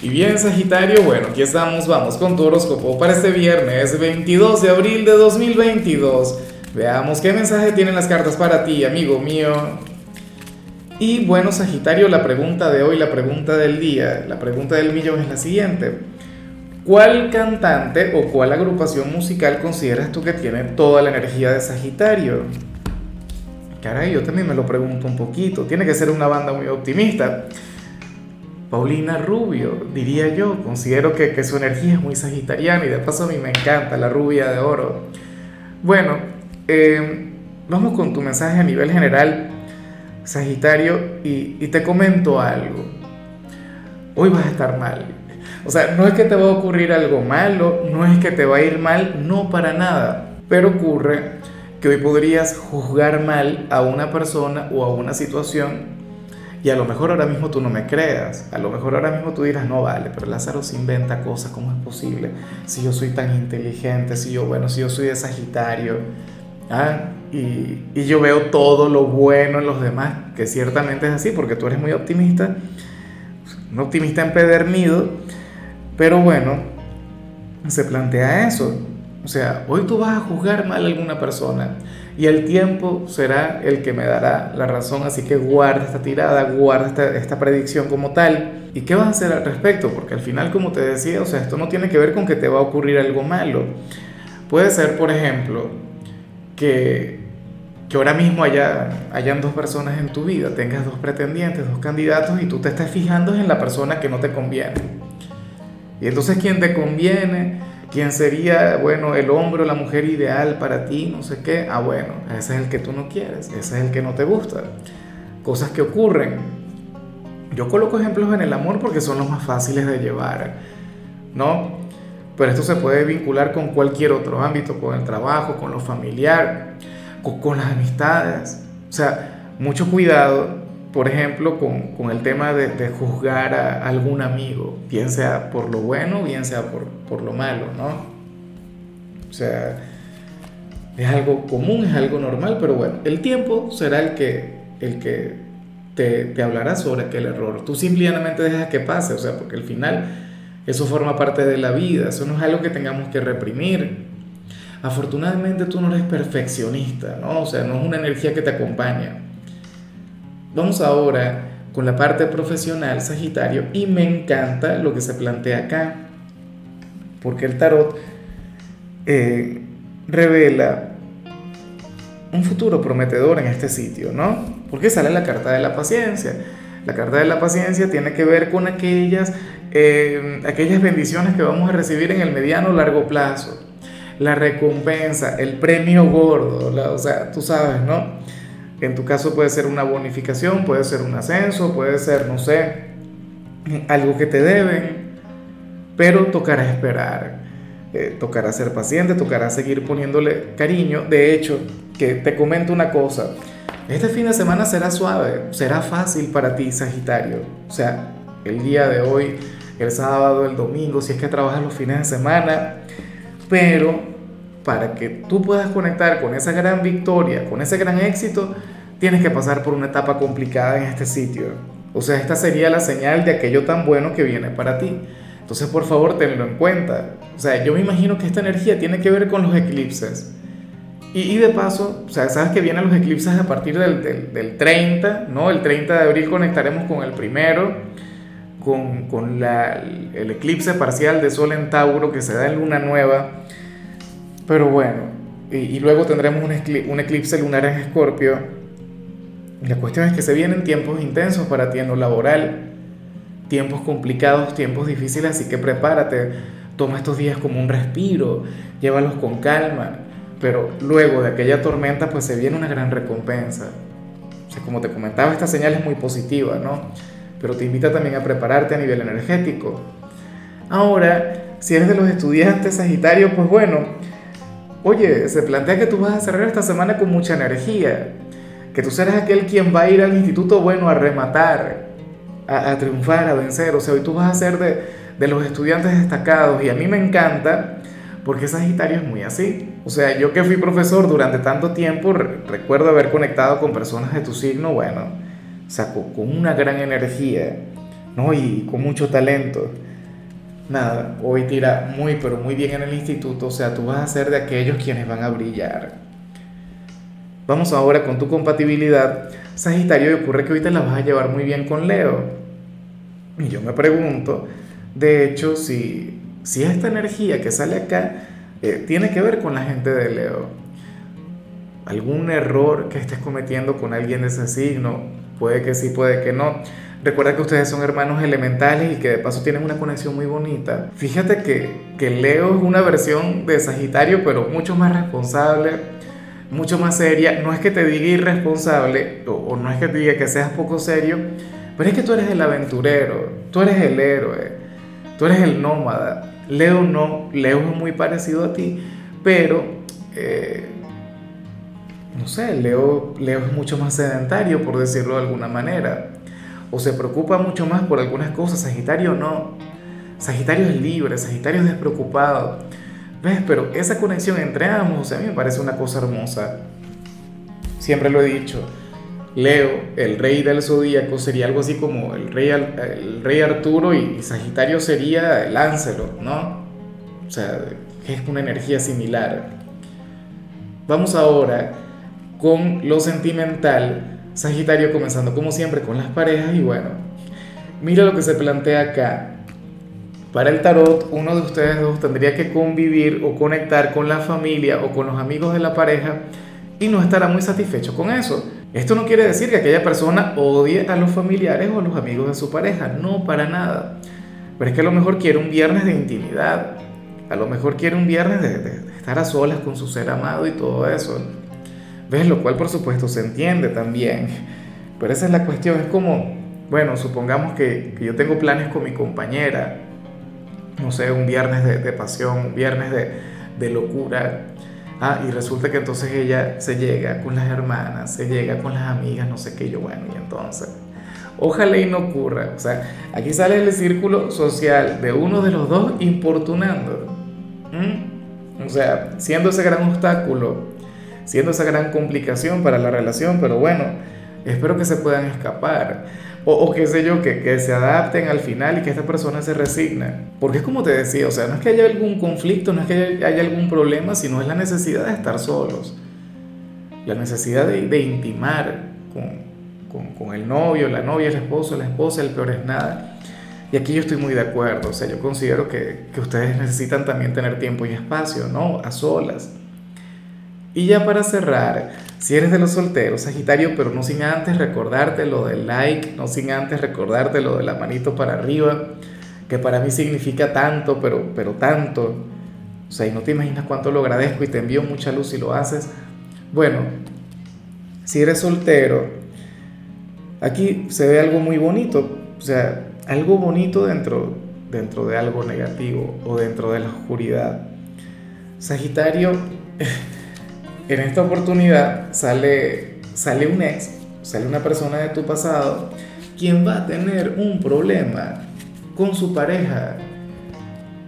Y bien, Sagitario, bueno, aquí estamos, vamos con tu horóscopo para este viernes 22 de abril de 2022. Veamos qué mensaje tienen las cartas para ti, amigo mío. Y bueno, Sagitario, la pregunta de hoy, la pregunta del día, la pregunta del millón es la siguiente. ¿Cuál cantante o cuál agrupación musical consideras tú que tiene toda la energía de Sagitario? Caray, yo también me lo pregunto un poquito. Tiene que ser una banda muy optimista. Paulina Rubio, diría yo. Considero que, su energía es muy sagitariana y de paso a mí me encanta la rubia de oro. Bueno, eh, vamos con tu mensaje a nivel general, Sagitario, y, y te comento algo. Hoy vas a estar mal. O sea, no es que te va a ocurrir algo malo, no es que te va a ir mal, no para nada. Pero ocurre que hoy podrías juzgar mal a una persona o a una situación y a lo mejor ahora mismo tú no me creas, a lo mejor ahora mismo tú dirás, no vale, pero Lázaro se inventa cosas, ¿cómo es posible? Si yo soy tan inteligente, si yo, bueno, si yo soy de Sagitario, ¿ah? y, y yo veo todo lo bueno en los demás, que ciertamente es así, porque tú eres muy optimista, un optimista empedernido, pero bueno, se plantea eso. O sea, hoy tú vas a juzgar mal a alguna persona y el tiempo será el que me dará la razón, así que guarda esta tirada, guarda esta, predicción como tal. ¿Y qué vas a hacer al respecto? Porque al final, como te decía, o sea, esto no tiene que ver con que te va a ocurrir algo malo. Puede ser, por ejemplo, que, que ahora mismo haya, hayan dos personas en tu vida, tengas dos pretendientes, dos candidatos y tú te estés fijando en la persona que no te conviene. Y entonces, ¿quién te conviene? ¿Quién sería, bueno, el hombre o la mujer ideal para ti? No sé qué. Ah, bueno, ese es el que tú no quieres, ese es el que no te gusta. Cosas que ocurren. Yo coloco ejemplos en el amor porque son los más fáciles de llevar, ¿no? Pero esto se puede vincular con cualquier otro ámbito, con el trabajo, con lo familiar, con, con las amistades. O sea, mucho cuidado por ejemplo, con, con el tema de, de, juzgar a algún amigo, bien sea por lo bueno, bien sea por, por lo malo, ¿no? O sea, es algo común, es algo normal, pero bueno, el tiempo será el que, el que te, te hablará sobre aquel error. Tú simplemente dejas que pase, o sea, porque al final eso forma parte de la vida, eso no es algo que tengamos que reprimir. Afortunadamente tú no eres perfeccionista, ¿no? O sea, no es una energía que te acompaña Vamos ahora con la parte profesional, Sagitario, y me encanta lo que se plantea acá, porque el tarot eh, revela un futuro prometedor en este sitio, ¿no? Porque sale la carta de la paciencia. La carta de la paciencia tiene que ver con aquellas, eh, aquellas bendiciones que vamos a recibir en el mediano o largo plazo. La recompensa, el premio gordo, o sea, tú sabes, ¿no? En tu caso puede ser una bonificación, puede ser un ascenso, puede ser, no sé, algo que te deben, pero tocará esperar, eh, tocará ser paciente, tocará seguir poniéndole cariño. De hecho, que te comento una cosa, este fin de semana será suave, será fácil para ti, Sagitario. O sea, el día de hoy, el sábado, el domingo, si es que trabajas los fines de semana, pero para que tú puedas conectar con esa gran victoria, con ese gran éxito, tienes que pasar por una etapa complicada en este sitio. O sea, esta sería la señal de aquello tan bueno que viene para ti. Entonces, por favor, tenlo en cuenta. O sea, yo me imagino que esta energía tiene que ver con los eclipses. Y, de paso, o sea, sabes que vienen los eclipses a partir del, del, 30, ¿no? El 30 de abril conectaremos con el primero, con, con la, el eclipse parcial de Sol en Tauro que se da en luna nueva. Pero bueno, y, luego tendremos un, eclipse lunar en Escorpio. La cuestión es que se vienen tiempos intensos para ti en lo laboral, tiempos complicados, tiempos difíciles, así que prepárate, toma estos días como un respiro, llévalos con calma, pero luego de aquella tormenta pues se viene una gran recompensa. O sea, como te comentaba, esta señal es muy positiva, ¿no? Pero te invita también a prepararte a nivel energético. Ahora, si eres de los estudiantes Sagitario, pues bueno, Oye, se plantea que tú vas a cerrar esta semana con mucha energía, que tú serás aquel quien va a ir al instituto bueno a rematar, a, triunfar, a vencer. O sea, hoy tú vas a ser de, los estudiantes destacados y a mí me encanta porque Sagitario es muy así. O sea, yo que fui profesor durante tanto tiempo, recuerdo haber conectado con personas de tu signo, bueno, o sea, con una gran energía, ¿no? Y con mucho talento. Nada, hoy tira muy pero muy bien en el instituto, o sea, tú vas a ser de aquellos quienes van a brillar. Vamos ahora con tu compatibilidad. Sagitario, y ocurre que hoy te la vas a llevar muy bien con Leo. Y yo me pregunto, de hecho, si, si esta energía que sale acá eh, tiene que ver con la gente de Leo. Algún error que estés cometiendo con alguien de ese signo, puede que sí, puede que no Recuerda que ustedes son hermanos elementales y que de paso tienen una conexión muy bonita. Fíjate que, que Leo es una versión de Sagitario, pero mucho más responsable, mucho más seria. No es que te diga irresponsable o, o no es que te diga que seas poco serio, pero es que tú eres el aventurero, tú eres el héroe, tú eres el nómada. Leo no, Leo es muy parecido a ti, pero... Eh, no sé, Leo, Leo es mucho más sedentario, por decirlo de alguna manera o se preocupa mucho más por algunas cosas, Sagitario no. Sagitario es libre, Sagitario es despreocupado. ¿Ves? Pero esa conexión entre ambos, a mí me parece una cosa hermosa. Siempre lo he dicho. Leo, el rey del zodíaco, sería algo así como el rey, el rey Arturo y Sagitario sería el Áncelo, ¿no? O sea, es una energía similar. Vamos ahora con lo sentimental Sagitario comenzando como siempre con las parejas y bueno, mira lo que se plantea acá. Para el tarot, uno de ustedes dos tendría que convivir o conectar con la familia o con los amigos de la pareja y no estará muy satisfecho con eso. Esto no quiere decir que aquella persona odie a los familiares o a los amigos de su pareja, no para nada. Pero es que a lo mejor quiere un viernes de intimidad, a lo mejor quiere un viernes de, estar a solas con su ser amado y todo eso. ¿Ves? Lo cual por supuesto se entiende también. Pero esa es la cuestión, es como, bueno, supongamos que, que yo tengo planes con mi compañera, no sé, un viernes de, de pasión, un viernes de, de locura. Ah, y resulta que entonces ella se llega con las hermanas, se llega con las amigas, no sé qué, yo, bueno, y entonces, ojalá y no ocurra. O sea, aquí sale el círculo social de uno de los dos importunando. O sea, siendo ese gran obstáculo siendo esa gran complicación para la relación, pero bueno, espero que se puedan escapar. O, o qué sé yo, que, que, se adapten al final y que esta persona se resigne. Porque es como te decía, o sea, no es que haya algún conflicto, no es que haya algún problema, sino es la necesidad de estar solos. La necesidad de, de intimar con, con, con, el novio, la novia, el esposo, la esposa, el peor es nada. Y aquí yo estoy muy de acuerdo, o sea, yo considero que, que ustedes necesitan también tener tiempo y espacio, ¿no? A solas. Y ya para cerrar, si eres de los solteros, Sagitario, pero no sin antes recordarte lo del like, no sin antes recordarte lo de la manito para arriba, que para mí significa tanto, pero, pero tanto. O sea, y no te imaginas cuánto lo agradezco y te envío mucha luz si lo haces. Bueno, si eres soltero, aquí se ve algo muy bonito, o sea, algo bonito dentro, dentro de algo negativo o dentro de la oscuridad. Sagitario en esta oportunidad sale, sale un ex, sale una persona de tu pasado, quien va a tener un problema con su pareja.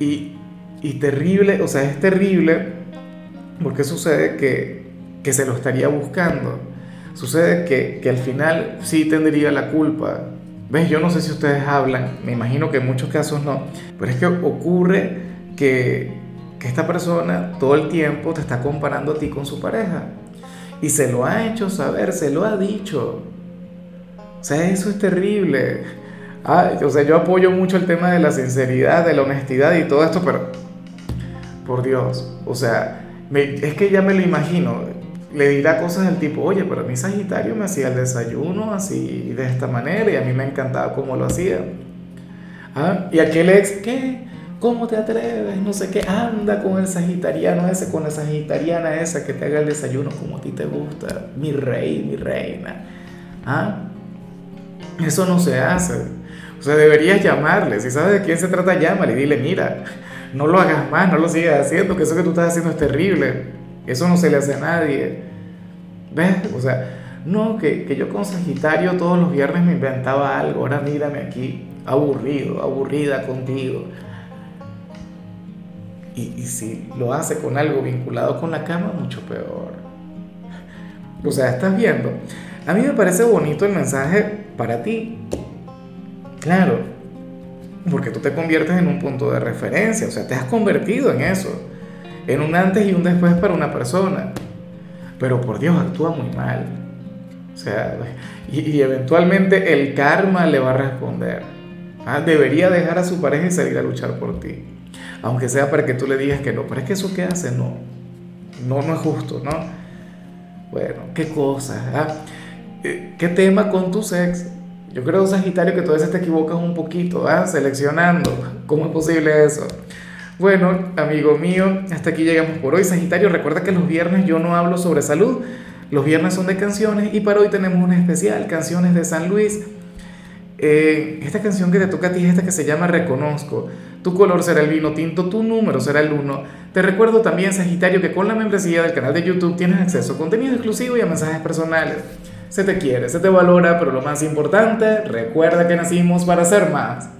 Y, y terrible, o sea, es terrible porque sucede que, que se lo estaría buscando. Sucede que, que al final sí tendría la culpa. ¿Ves? Yo no sé si ustedes hablan, me imagino que en muchos casos no, pero es que ocurre que, que esta persona todo el tiempo te está comparando a ti con su pareja. Y se lo ha hecho saber, se lo ha dicho. O sea, eso es terrible. o sea, yo apoyo mucho el tema de la sinceridad, de la honestidad y todo esto, pero por Dios, o sea, es que ya me lo imagino. Le dirá cosas del tipo, oye, pero a mí Sagitario me hacía el desayuno así, de esta manera, y a mí me encantaba cómo lo hacía. ¿Ah? Y aquel ex, ¿qué? ¿Cómo te atreves? No sé qué, anda con el sagitariano ese, con la sagitariana esa que te haga el desayuno como a ti te gusta. Mi rey, mi reina. ¿Ah? Eso no se hace. O sea, deberías llamarle. Si sabes de quién se trata, llámale y dile, mira, no lo hagas más, no lo sigas haciendo, que eso que tú estás haciendo es terrible. Eso no se le hace a nadie. ¿Ves? O sea, no, que, que yo con Sagitario todos los viernes me inventaba algo. Ahora mírame aquí, aburrido, aburrida contigo. Y, si lo hace con algo vinculado con la cama, mucho peor. O sea, estás viendo. A mí me parece bonito el mensaje para ti. Claro. porque tú te conviertes en un punto de referencia, o sea, te has convertido en eso, en un antes y un después para una persona. Pero por Dios, actúa muy mal. O sea, y, eventualmente el karma le va a responder. Ah, debería dejar a su pareja y salir a luchar por ti. Aunque sea para que tú le digas que no, pero es que eso que hace no. No, no es justo, ¿no? Bueno, qué cosa. ¿ah? Eh, ¿Qué tema con tu ex? Yo creo, Sagitario, que todavía te equivocas un poquito, ¿ah? Seleccionando. ¿Cómo es posible eso? Bueno, amigo mío, hasta aquí llegamos por hoy. Sagitario, recuerda que los viernes yo no hablo sobre salud. Los viernes son de canciones y para hoy tenemos una especial, canciones de San Luis. Eh, esta canción que te toca a ti es esta que se llama Reconozco. Tu color será el vino tinto, tu número será el 1. Te recuerdo también, Sagitario, que con la membresía del canal de YouTube tienes acceso a contenido exclusivo y a mensajes personales. Se te quiere, se te valora, pero lo más importante, recuerda que nacimos para ser más.